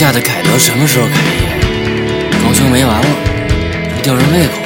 下的凯德什么时候开业？装修没完了还吊人胃口。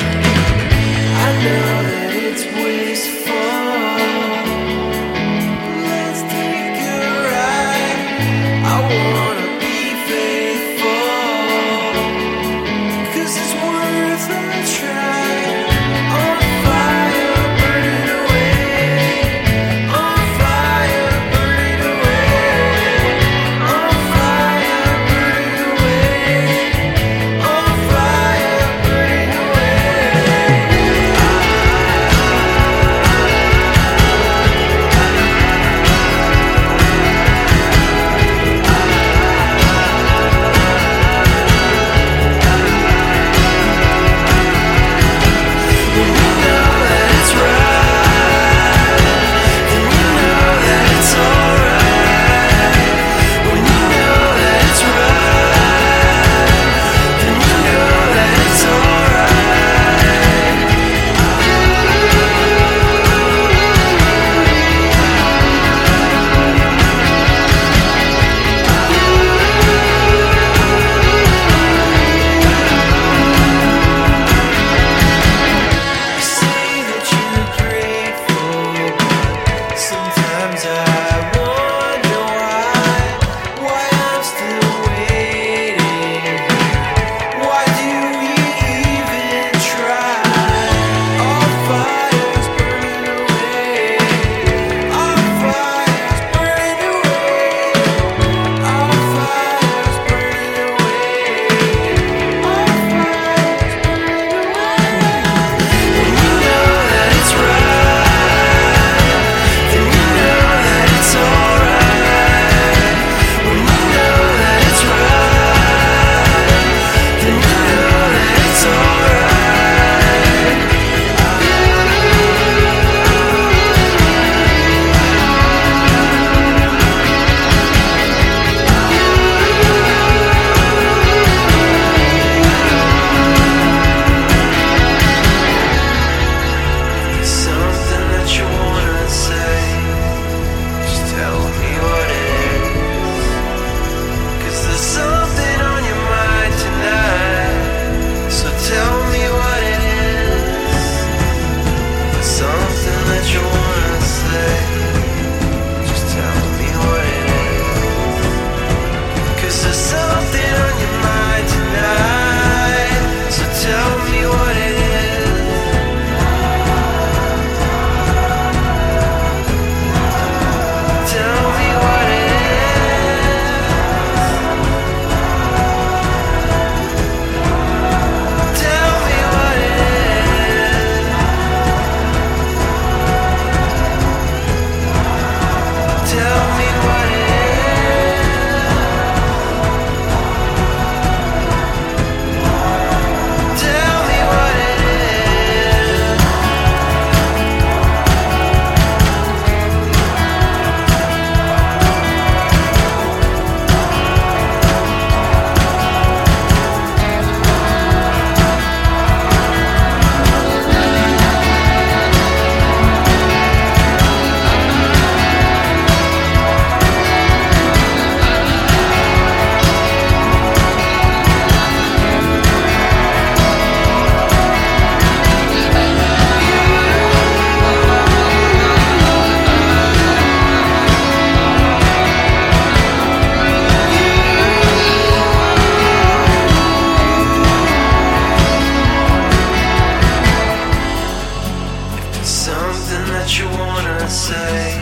something that you wanna say.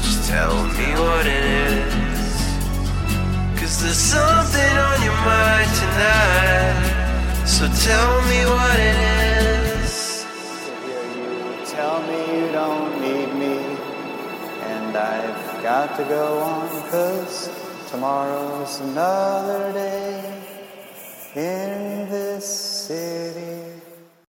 Just tell me what it is. Cause there's something on your mind tonight. So tell me what it is. You tell me you don't need me. And I've got to go on cause tomorrow's another day in this city.